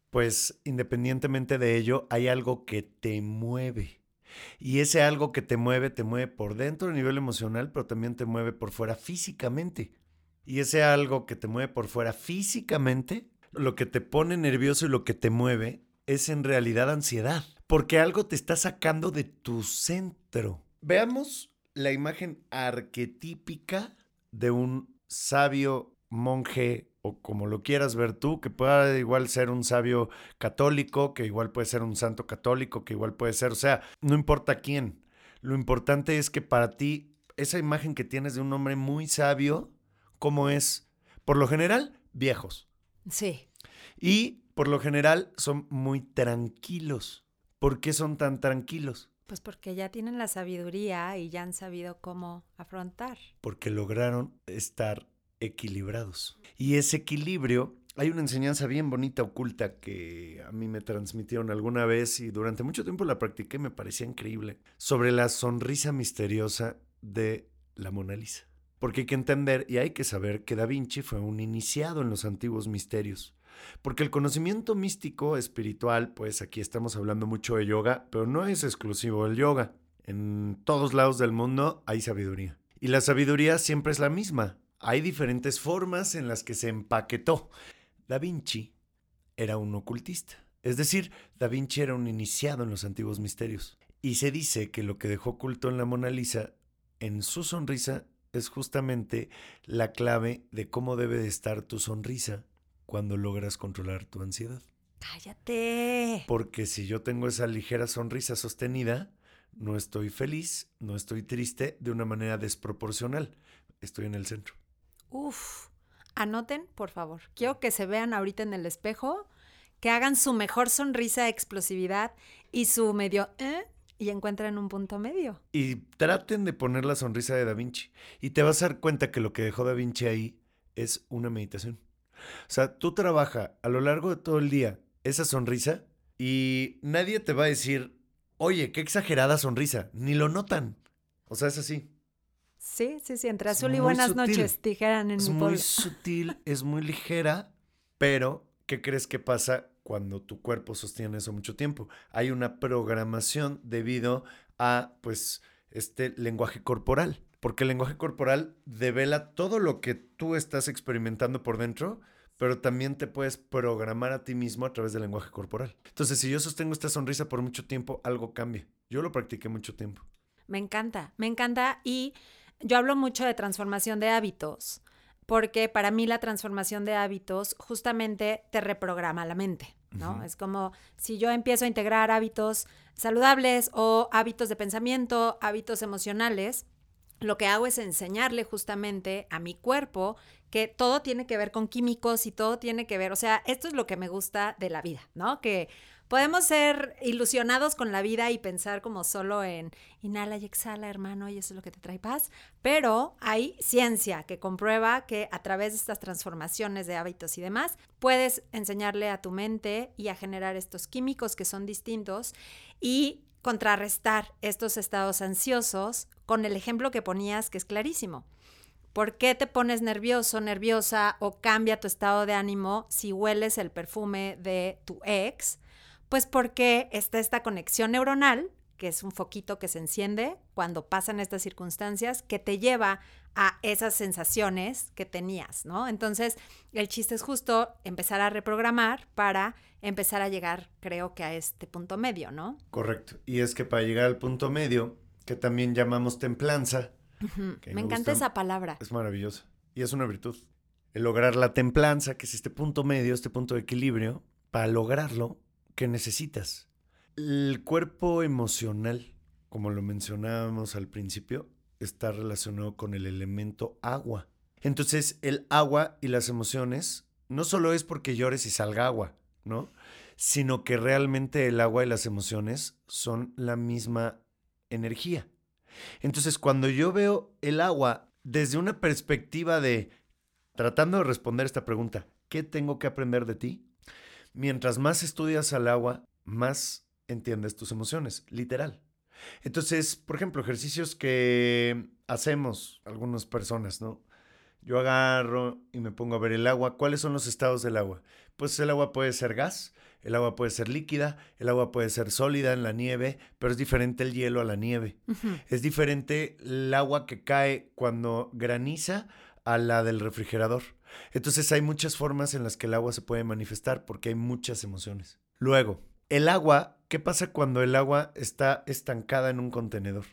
pues independientemente de ello, hay algo que te mueve. Y ese algo que te mueve, te mueve por dentro a nivel emocional, pero también te mueve por fuera físicamente. Y ese algo que te mueve por fuera físicamente, lo que te pone nervioso y lo que te mueve, es en realidad ansiedad porque algo te está sacando de tu centro. Veamos la imagen arquetípica de un sabio monje o como lo quieras ver tú, que pueda igual ser un sabio católico, que igual puede ser un santo católico, que igual puede ser, o sea, no importa quién. Lo importante es que para ti esa imagen que tienes de un hombre muy sabio, ¿cómo es? Por lo general, viejos.
Sí.
Y por lo general son muy tranquilos. ¿Por qué son tan tranquilos?
Pues porque ya tienen la sabiduría y ya han sabido cómo afrontar.
Porque lograron estar equilibrados. Y ese equilibrio, hay una enseñanza bien bonita, oculta, que a mí me transmitieron alguna vez y durante mucho tiempo la practiqué, y me parecía increíble, sobre la sonrisa misteriosa de la Mona Lisa. Porque hay que entender y hay que saber que Da Vinci fue un iniciado en los antiguos misterios. Porque el conocimiento místico, espiritual, pues aquí estamos hablando mucho de yoga, pero no es exclusivo del yoga. En todos lados del mundo hay sabiduría. Y la sabiduría siempre es la misma. Hay diferentes formas en las que se empaquetó. Da Vinci era un ocultista. Es decir, Da Vinci era un iniciado en los antiguos misterios. Y se dice que lo que dejó oculto en la Mona Lisa, en su sonrisa, es justamente la clave de cómo debe de estar tu sonrisa cuando logras controlar tu ansiedad.
Cállate.
Porque si yo tengo esa ligera sonrisa sostenida, no estoy feliz, no estoy triste de una manera desproporcional. Estoy en el centro.
Uf, anoten, por favor. Quiero que se vean ahorita en el espejo, que hagan su mejor sonrisa de explosividad y su medio, ¿eh? Y encuentren un punto medio.
Y traten de poner la sonrisa de Da Vinci. Y te vas a dar cuenta que lo que dejó Da Vinci ahí es una meditación. O sea, tú trabajas a lo largo de todo el día esa sonrisa y nadie te va a decir, oye, qué exagerada sonrisa, ni lo notan. O sea, es así.
Sí, sí, sí, entre azul y buenas noches, dijeran en
es
mi
muy sutil, es muy ligera, pero ¿qué crees que pasa cuando tu cuerpo sostiene eso mucho tiempo? Hay una programación debido a, pues, este lenguaje corporal. Porque el lenguaje corporal devela todo lo que tú estás experimentando por dentro, pero también te puedes programar a ti mismo a través del lenguaje corporal. Entonces, si yo sostengo esta sonrisa por mucho tiempo, algo cambia. Yo lo practiqué mucho tiempo.
Me encanta, me encanta y yo hablo mucho de transformación de hábitos, porque para mí la transformación de hábitos justamente te reprograma la mente. ¿no? Es como si yo empiezo a integrar hábitos saludables o hábitos de pensamiento, hábitos emocionales, lo que hago es enseñarle justamente a mi cuerpo que todo tiene que ver con químicos y todo tiene que ver, o sea, esto es lo que me gusta de la vida, ¿no? Que podemos ser ilusionados con la vida y pensar como solo en inhala y exhala, hermano, y eso es lo que te trae paz, pero hay ciencia que comprueba que a través de estas transformaciones de hábitos y demás, puedes enseñarle a tu mente y a generar estos químicos que son distintos y contrarrestar estos estados ansiosos con el ejemplo que ponías que es clarísimo. ¿Por qué te pones nervioso, nerviosa o cambia tu estado de ánimo si hueles el perfume de tu ex? Pues porque está esta conexión neuronal, que es un foquito que se enciende cuando pasan estas circunstancias, que te lleva a esas sensaciones que tenías, ¿no? Entonces, el chiste es justo empezar a reprogramar para empezar a llegar, creo que a este punto medio, ¿no?
Correcto. Y es que para llegar al punto medio, que también llamamos templanza,
me, encanta esa palabra.
Es maravillosa. Y es una virtud. El lograr la templanza, que es este punto medio, este punto de equilibrio, para lograrlo, ¿qué necesitas? El cuerpo emocional, como lo mencionábamos al principio, está relacionado con el elemento agua. Entonces, el agua y las emociones no solo es porque llores y salga agua, ¿no? Sino que realmente el agua y las emociones son la misma energía. Entonces, cuando yo veo el agua desde una perspectiva de tratando de responder esta pregunta, ¿qué tengo que aprender de ti? Mientras más estudias al agua, más entiendes tus emociones, literal. Entonces, por ejemplo, ejercicios que hacemos algunas personas, ¿no? Yo agarro y me pongo a ver el agua. ¿Cuáles son los estados del agua? Pues el agua puede ser gas, el agua puede ser líquida, el agua puede ser sólida en la nieve, pero es diferente el hielo a la nieve. Es diferente el agua que cae cuando graniza a la del refrigerador. Entonces hay muchas formas en las que el agua se puede manifestar porque hay muchas emociones. Luego, el agua, ¿qué pasa cuando el agua está estancada en un contenedor?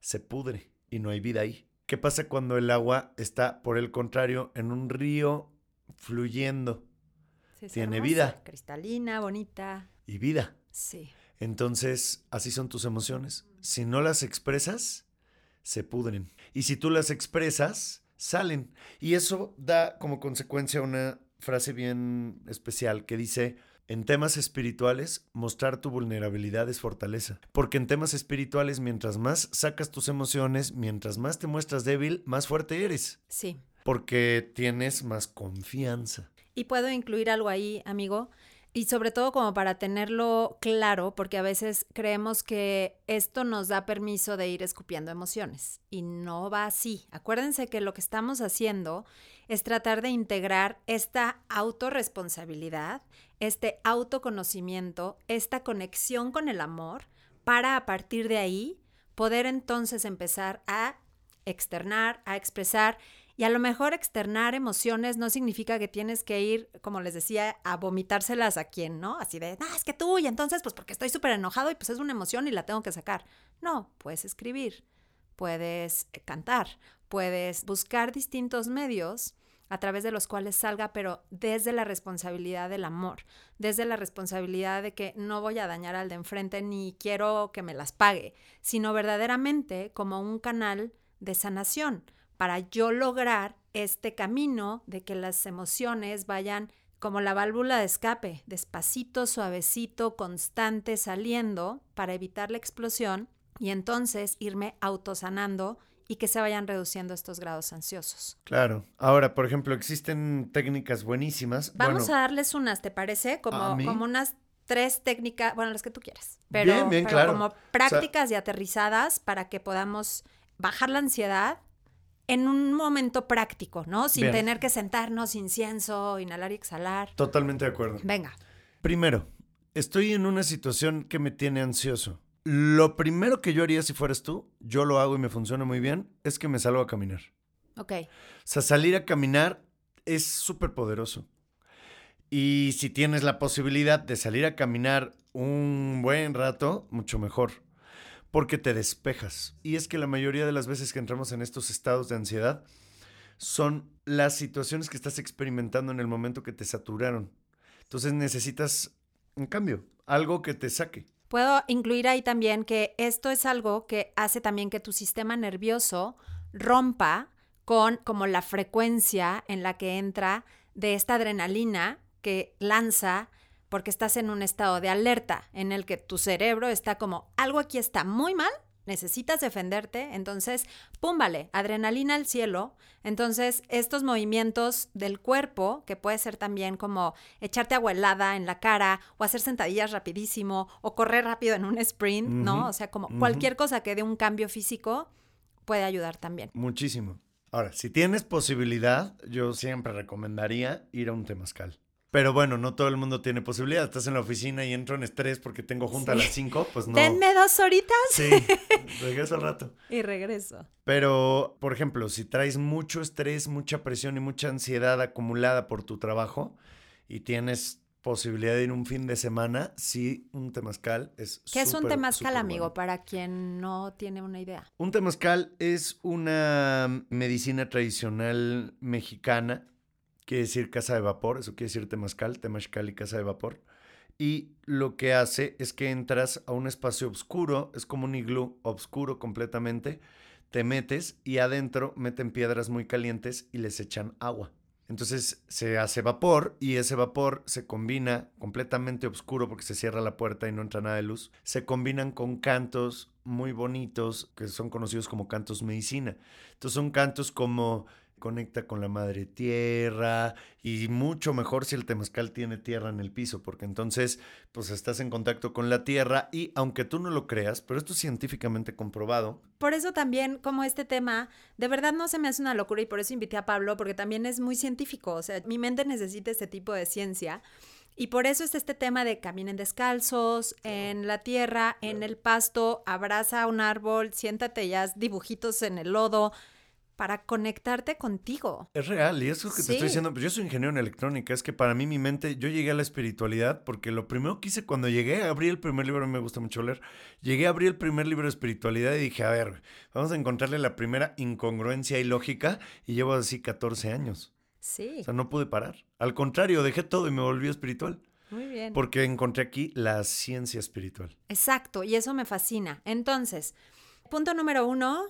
Se pudre y no hay vida ahí. ¿Qué pasa cuando el agua está, por el contrario, en un río fluyendo? tiene vida.
Cristalina, bonita.
Y vida.
Sí.
Entonces, así son tus emociones. Si no las expresas, se pudren. Y si tú las expresas, salen. Y eso da como consecuencia una frase bien especial que dice, en temas espirituales, mostrar tu vulnerabilidad es fortaleza. Porque en temas espirituales, mientras más sacas tus emociones, mientras más te muestras débil, más fuerte eres.
Sí.
Porque tienes más confianza.
Y puedo incluir algo ahí, amigo, y sobre todo como para tenerlo claro, porque a veces creemos que esto nos da permiso de ir escupiendo emociones y no va así. Acuérdense que lo que estamos haciendo es tratar de integrar esta autorresponsabilidad, este autoconocimiento, esta conexión con el amor, para a partir de ahí poder entonces empezar a externar, a expresar y a lo mejor externar emociones no significa que tienes que ir, como les decía, a vomitárselas a quien, ¿no? Así de, ah, es que tú, y entonces, pues porque estoy súper enojado y pues es una emoción y la tengo que sacar. No, puedes escribir, puedes eh, cantar, puedes buscar distintos medios a través de los cuales salga, pero desde la responsabilidad del amor, desde la responsabilidad de que no voy a dañar al de enfrente ni quiero que me las pague, sino verdaderamente como un canal de sanación para yo lograr este camino de que las emociones vayan como la válvula de escape, despacito, suavecito, constante, saliendo para evitar la explosión y entonces irme autosanando y que se vayan reduciendo estos grados ansiosos.
Claro. Ahora, por ejemplo, existen técnicas buenísimas.
Vamos a darles unas, ¿te parece? Como, como unas tres técnicas, bueno, las que tú quieras, pero, como prácticas y aterrizadas para que podamos bajar la ansiedad, en un momento práctico, ¿no? Sin
Bien.
tener que sentarnos, incienso, inhalar y exhalar.
Totalmente de acuerdo.
Venga.
Primero, estoy en una situación que me tiene ansioso. Lo primero que yo haría si fueras tú, yo lo hago y me funciona muy bien, es que me salgo a caminar.
Ok.
O sea, salir a caminar es súper poderoso. Y si tienes la posibilidad de salir a caminar un buen rato, mucho mejor. Porque te despejas. Y es que la mayoría de las veces que entramos en estos estados de ansiedad son las situaciones que estás experimentando en el momento que te saturaron. Entonces necesitas un cambio, algo que te saque.
Puedo incluir ahí también que esto es algo que hace también que tu sistema nervioso rompa con como la frecuencia en la que entra de esta adrenalina que lanza porque estás en un estado de alerta en el que tu cerebro está como algo aquí está muy mal, necesitas defenderte, entonces, pum, vale, adrenalina al cielo. Entonces, estos movimientos del cuerpo, que puede ser también como echarte agua helada en la cara o hacer sentadillas rapidísimo o correr rápido en un sprint, ¿no? O sea, como cualquier cosa que dé un cambio físico puede ayudar también.
Muchísimo. Ahora, si tienes posibilidad, yo siempre recomendaría ir a un temazcal. Pero bueno, no todo el mundo tiene posibilidad. Estás en la oficina y entro en estrés porque tengo junta a las 5, pues no.
Denme dos horitas
Sí, regreso al rato.
y regreso.
Pero, por ejemplo, si traes mucho estrés, mucha presión y mucha ansiedad acumulada por tu trabajo y tienes posibilidad de ir un fin de semana, sí, un temazcal es
¿Qué es un temazcal, amigo?
bueno.
Para quien no tiene una idea.
Un temazcal es una medicina tradicional mexicana, quiere decir casa de vapor, eso quiere decir temazcal, temazcal y casa de vapor. Y lo que hace es que entras a un espacio oscuro, es como un iglú oscuro completamente, te metes y adentro meten piedras muy calientes y les echan agua. Entonces se hace vapor y ese vapor se combina completamente oscuro porque se cierra la puerta y no entra nada de luz. Se combinan con cantos muy bonitos que son conocidos como cantos medicina. Entonces son cantos como conecta con la madre tierra y mucho mejor si el temazcal tiene tierra en el piso porque entonces pues estás en contacto con la tierra y aunque tú no lo creas, pero esto es científicamente comprobado,
Por eso también, como este tema, de verdad no se me hace una locura y por eso invité a Pablo, porque también es muy científico. O sea, mi mente necesita este tipo de ciencia. Y por eso es este tema de caminen descalzos, en la tierra, en el pasto, abraza un árbol, siéntate y haz dibujitos en el lodo para conectarte contigo.
Es real, y eso que te estoy diciendo, pues yo soy ingeniero en electrónica, es que para mí mi mente, yo llegué a la espiritualidad porque lo primero que hice cuando llegué, abrí el primer libro, a mí me gusta mucho leer, llegué a abrir el primer libro de espiritualidad y dije, a ver, vamos a encontrarle la primera incongruencia y lógica y llevo así 14 años.
Sí,
O sea, no pude parar. Al contrario, dejé todo y me volví espiritual
muy bien.
porque encontré aquí la ciencia espiritual.
Exacto, y eso me fascina. Entonces, punto número uno,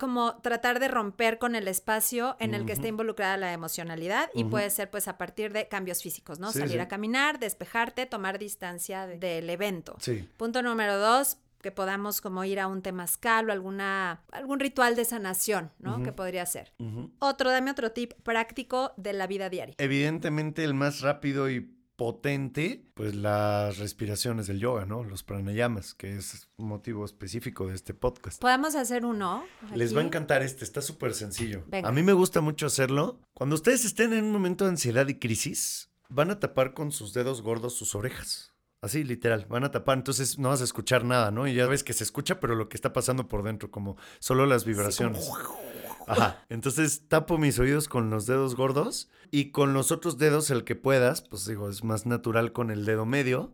como tratar de romper con el espacio en el que está involucrada la emocionalidad y puede ser pues a partir de cambios físicos, ¿no?
Sí,
Salir
sí.
a caminar, despejarte, tomar distancia de- del evento.
Sí.
Punto número dos, que podamos como ir a un temazcal o alguna, algún ritual de sanación, ¿no? Que podría ser. Otro, dame otro tip práctico de la vida diaria.
Evidentemente el más rápido y potente, pues las respiraciones del yoga, ¿no? Los pranayamas, que es un motivo específico de este podcast.
Podemos hacer uno.
Les va a encantar este, está súper sencillo.
Venga.
A mí me gusta mucho hacerlo. Cuando ustedes estén en un momento de ansiedad y crisis, van a tapar con sus dedos gordos sus orejas. Así, literal, van a tapar, entonces no vas a escuchar nada, ¿no? Y ya ves que se escucha, pero lo que está pasando por dentro, como solo las vibraciones. Ajá. Entonces tapo mis oídos con los dedos gordos y con los otros dedos, el que puedas, pues digo, es más natural con el dedo medio,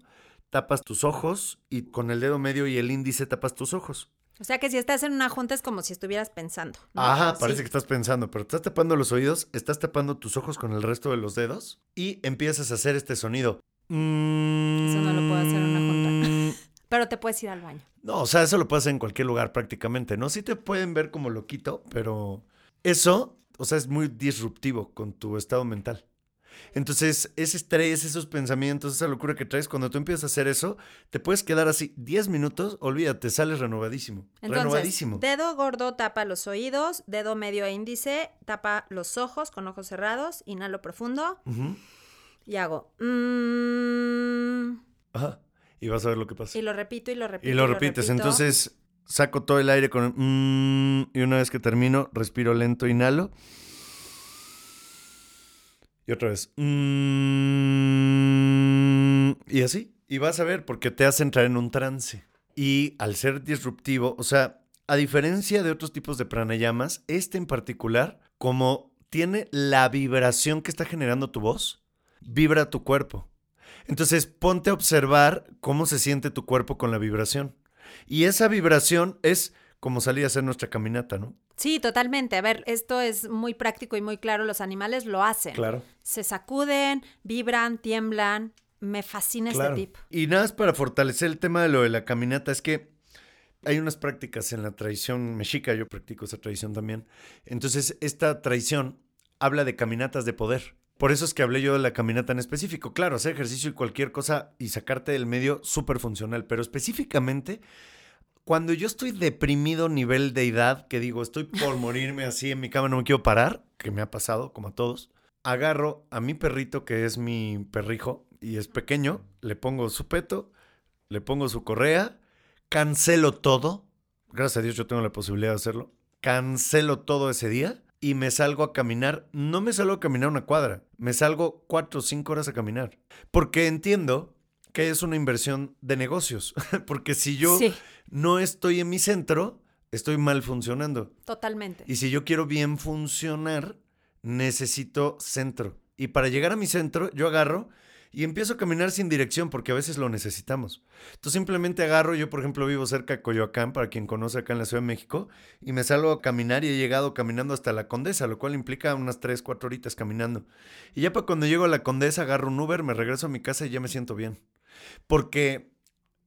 tapas tus ojos y con el dedo medio y el índice tapas tus ojos.
O sea que si estás en una junta es como si estuvieras pensando. ¿no?
Ajá, parece que estás pensando, pero estás tapando los oídos, estás tapando tus ojos con el resto de los dedos y empiezas a hacer este sonido. Eso
no lo puedo hacer en una junta. Pero te puedes ir al baño.
No, o sea, eso lo puedes hacer en cualquier lugar prácticamente, ¿no? Sí te pueden ver como loquito, pero eso, o sea, es muy disruptivo con tu estado mental. Entonces, ese estrés, esos pensamientos, esa locura que traes, cuando tú empiezas a hacer eso, te puedes quedar así 10 minutos, olvídate, sales renovadísimo.
Entonces,
renovadísimo.
dedo gordo tapa los oídos, dedo medio e índice tapa los ojos con ojos cerrados, inhalo profundo y hago mm,
Ajá. Y vas a ver lo que pasa.
y lo repito y lo repito.
Y lo repites.
repito.
Entonces, saco todo el aire con... mm, y una vez que termino, respiro lento, inhalo. Y otra vez. mm, y así. Y vas a ver, porque te hace entrar en un trance. Y al ser disruptivo, o sea, a diferencia de otros tipos de pranayamas, este en particular, como tiene la vibración que está generando tu voz, vibra tu cuerpo. Entonces, ponte a observar cómo se siente tu cuerpo con la vibración. Y esa vibración es como salir a hacer nuestra caminata, ¿no?
Sí, totalmente. A ver, esto es muy práctico y muy claro. Los animales lo hacen.
Claro.
Se sacuden, vibran, tiemblan. Me fascina
Claro.
este tip.
Y nada más para fortalecer el tema de lo de la caminata, es que hay unas prácticas en la tradición mexica, yo practico esa tradición también. Entonces, esta tradición habla de caminatas de poder. Por eso es que hablé yo de la caminata en específico. Claro, hacer ejercicio y cualquier cosa y sacarte del medio, súper funcional. Pero específicamente, cuando yo estoy deprimido nivel de edad, que digo, estoy por morirme así en mi cama, no me quiero parar, que me ha pasado, como a todos, agarro a mi perrito, que es mi perrijo, y es pequeño, le pongo su peto, le pongo su correa, cancelo todo. Gracias a Dios yo tengo la posibilidad de hacerlo. Cancelo todo ese día y me salgo a caminar. No me salgo a caminar una cuadra, me salgo cuatro o cinco horas a caminar. Porque entiendo que es una inversión de negocios. Porque si yo
Sí,
no estoy en mi centro, estoy mal funcionando.
totalmente.
Y si yo quiero bien funcionar, necesito centro. Y para llegar a mi centro, yo agarro y empiezo a caminar sin dirección porque a veces lo necesitamos. Entonces simplemente agarro, yo por ejemplo vivo cerca de Coyoacán, para quien conoce acá en la Ciudad de México, y me salgo a caminar y he llegado caminando hasta la Condesa, lo cual implica unas 3, 4 horitas caminando. Y ya para cuando llego a la Condesa, agarro un Uber, me regreso a mi casa y ya me siento bien. Porque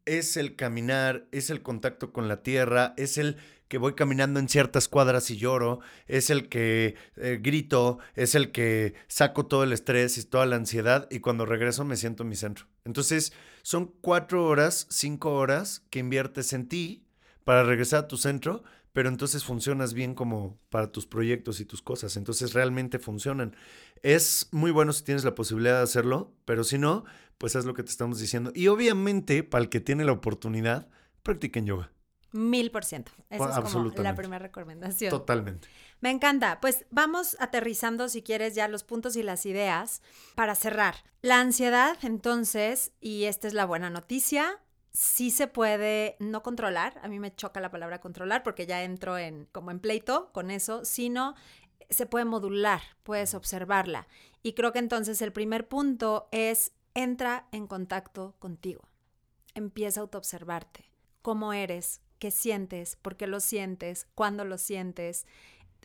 es el caminar, es el contacto con la tierra, es el que voy caminando en ciertas cuadras y lloro, es el que eh, grito, es el que saco todo el estrés y toda la ansiedad y cuando regreso me siento en mi centro. Entonces son cuatro horas, cinco horas que inviertes en ti para regresar a tu centro, pero entonces funcionas bien como para tus proyectos y tus cosas. Entonces realmente funcionan. Es muy bueno si tienes la posibilidad de hacerlo, pero si no, pues haz lo que te estamos diciendo. Y obviamente, para el que tiene la oportunidad, practiquen yoga.
Mil por ciento. Esa es como la primera recomendación.
Totalmente.
Me encanta. Pues vamos aterrizando, si quieres, ya los puntos y las ideas para cerrar. La ansiedad, entonces, y esta es la buena noticia, sí se puede no controlar. A mí me choca la palabra controlar porque ya entro en como en pleito con eso, sino se puede modular, puedes observarla. Y creo que entonces el primer punto es entra en contacto contigo. Empieza a autoobservarte. ¿Cómo eres? ¿Qué sientes? ¿Por qué lo sientes? ¿Cuándo lo sientes?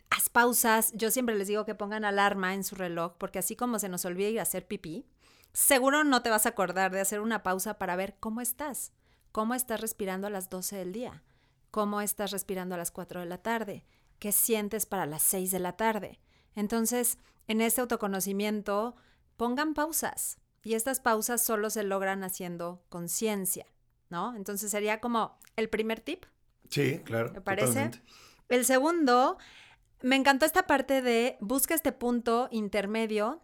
Haz pausas. Yo siempre les digo que pongan alarma en su reloj, porque así como se nos olvida ir a hacer pipí, seguro no te vas a acordar de hacer una pausa para ver cómo estás. ¿Cómo estás respirando a las 12 del día? ¿Cómo estás respirando a las 4 de la tarde? ¿Qué sientes para las 6 de la tarde? Entonces, en este autoconocimiento, pongan pausas. Y estas pausas solo se logran haciendo conciencia, ¿no? Entonces sería como el primer tip.
Sí, claro.
¿Me parece?
totalmente.
El segundo, me encantó esta parte de busca este punto intermedio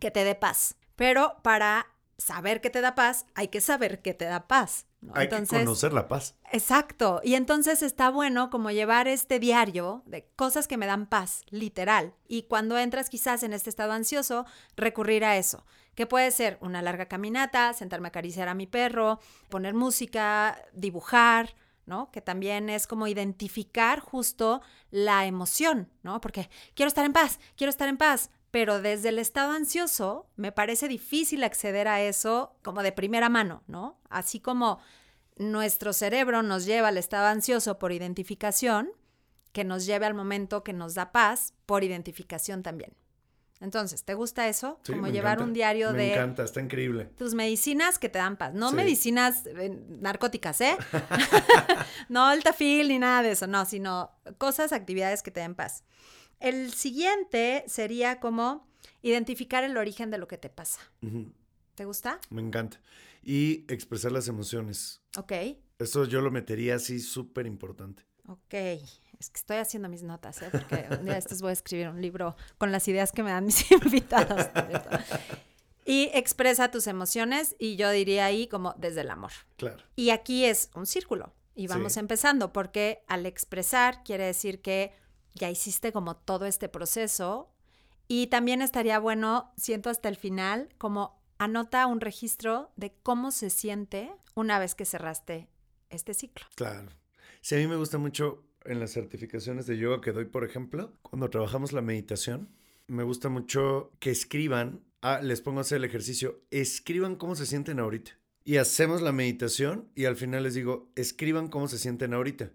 que te dé paz. Pero para saber que te da paz, hay que saber que te da paz. ¿No?
Hay que conocer la paz.
Exacto. Y entonces está bueno como llevar este diario de cosas que me dan paz, literal. Y cuando entras quizás en este estado ansioso, recurrir a eso. Que puede ser una larga caminata, sentarme a acariciar a mi perro, poner música, dibujar, ¿no? Que también es como identificar justo la emoción, ¿no? Porque quiero estar en paz, quiero estar en paz, pero desde el estado ansioso me parece difícil acceder a eso como de primera mano, ¿no? Así como nuestro cerebro nos lleva al estado ansioso por identificación, que nos lleve al momento que nos da paz por identificación también. Entonces, ¿te gusta eso?
Sí,
como
me
llevar
encanta.
un diario
Me
de
encanta, está increíble.
tus medicinas que te dan paz. No
Sí.
medicinas eh, narcóticas, ¿eh? no el tafil ni nada de eso, no, sino cosas, actividades que te den paz. El siguiente sería como identificar el origen de lo que te pasa. ¿Te gusta?
Me encanta. Y expresar las emociones.
Ok,
Eso yo lo metería así súper importante.
ok. Es que estoy haciendo mis notas, ¿eh? Porque un día estos voy a escribir un libro con las ideas que me dan mis invitados. Y expresa tus emociones y yo diría ahí como desde el amor.
Claro.
Y aquí es un círculo. Y vamos
Sí.
empezando, porque al expresar quiere decir que ya hiciste como todo este proceso. Y también estaría bueno, siento hasta el final, como anota un registro de cómo se siente una vez que cerraste este ciclo.
Claro. Sí, a mí me gusta mucho en las certificaciones de yoga que doy, por ejemplo, cuando trabajamos la meditación, me gusta mucho que escriban, ah, les pongo a hacer el ejercicio, escriban cómo se sienten ahorita. Y hacemos la meditación y al final les digo, escriban cómo se sienten ahorita.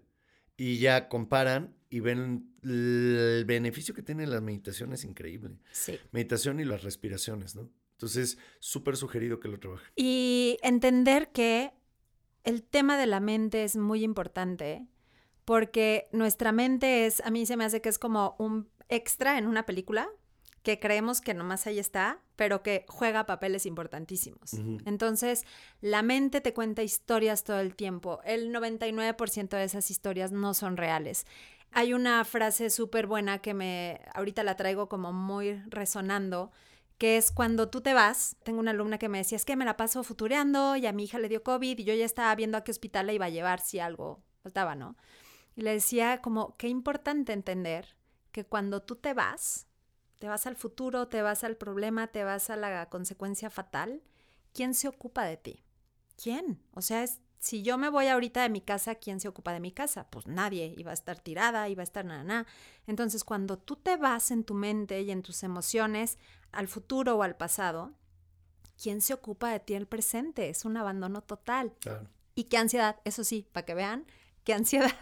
Y ya comparan y ven el beneficio que tiene la meditación es increíble.
Sí.
Meditación y las respiraciones, ¿no? Entonces, súper sugerido que lo trabajen.
Y entender que el tema de la mente es muy importante porque nuestra mente es, a mí se me hace que es como un extra en una película que creemos que nomás ahí está, pero que juega papeles importantísimos. Entonces, la mente te cuenta historias todo el tiempo. El 99% de esas historias no son reales. Hay una frase súper buena que me, ahorita la traigo como muy resonando, que es cuando tú te vas, tengo una alumna que me decía, es que me la paso futureando y a mi hija le dio COVID y yo ya estaba viendo a qué hospital la iba a llevar si algo faltaba, ¿no? Y le decía como, qué importante entender que cuando tú te vas, te vas al futuro, te vas al problema, te vas a la consecuencia fatal, ¿quién se ocupa de ti? ¿Quién? O sea, es, si yo me voy ahorita de mi casa, ¿quién se ocupa de mi casa? Pues nadie, iba a estar tirada, iba a estar nada, nada. Entonces, cuando tú te vas en tu mente y en tus emociones al futuro o al pasado, ¿quién se ocupa de ti en el presente? Es un abandono total.
Claro.
Y qué ansiedad, eso sí, para que vean, qué ansiedad.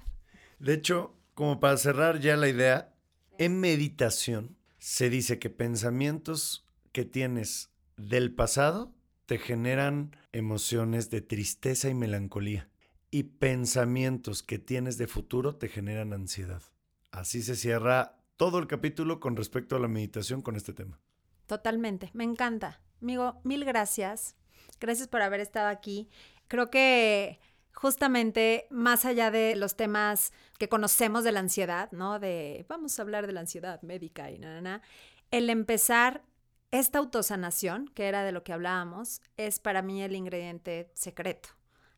De hecho, como para cerrar ya la idea, en meditación se dice que pensamientos que tienes del pasado te generan emociones de tristeza y melancolía. Y pensamientos que tienes de futuro te generan ansiedad. Así se cierra todo el capítulo con respecto a la meditación con este tema.
Totalmente, me encanta. Amigo, mil gracias. Gracias por haber estado aquí. Creo que justamente más allá de los temas que conocemos de la ansiedad, ¿no? De vamos a hablar de la ansiedad médica y nada, nada, el empezar esta autosanación, que era de lo que hablábamos, es para mí el ingrediente secreto.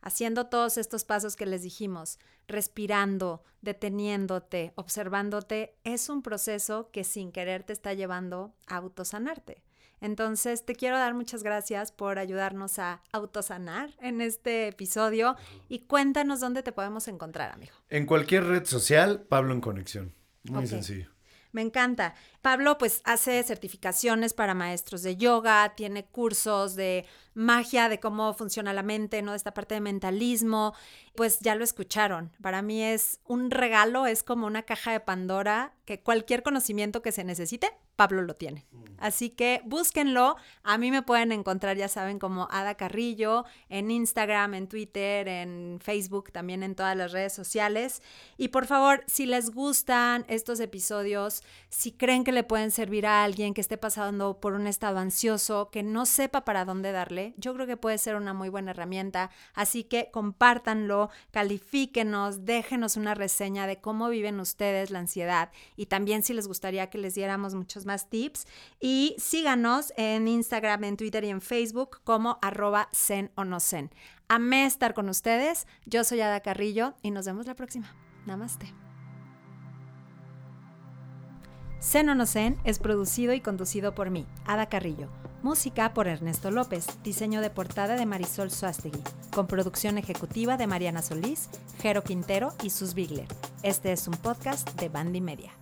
Haciendo todos estos pasos que les dijimos, respirando, deteniéndote, observándote, es un proceso que sin querer te está llevando a autosanarte. Entonces, te quiero dar muchas gracias por ayudarnos a autosanar en este episodio y cuéntanos dónde te podemos encontrar, amigo.
En cualquier red social, Pablo en Conexión. Muy sencillo.
Me encanta. Pablo pues hace certificaciones para maestros de yoga, tiene cursos de magia, de cómo funciona la mente, ¿no? De esta parte de mentalismo. Pues ya lo escucharon. Para mí es un regalo, es como una caja de Pandora que cualquier conocimiento que se necesite, Pablo lo tiene. Así que búsquenlo. A mí me pueden encontrar, ya saben, como Ada Carrillo en Instagram, en Twitter, en Facebook, también en todas las redes sociales. Y por favor, si les gustan estos episodios, si creen que le pueden servir a alguien que esté pasando por un estado ansioso, que no sepa para dónde darle, yo creo que puede ser una muy buena herramienta. Así que compártanlo, califíquenos, déjenos una reseña de cómo viven ustedes la ansiedad y también si les gustaría que les diéramos muchos más tips. Y síganos en Instagram, en Twitter y en Facebook como arroba zen o no. Amé estar con ustedes. Yo soy Ada Carrillo y nos vemos la próxima. Namaste. Zen o no Zen es producido y conducido por mí, Ada Carrillo. Música por Ernesto López, diseño de portada de Marisol Suastegui, con producción ejecutiva de Mariana Solís, Jero Quintero y Sus Bigler. Este es un podcast de Bandy Media.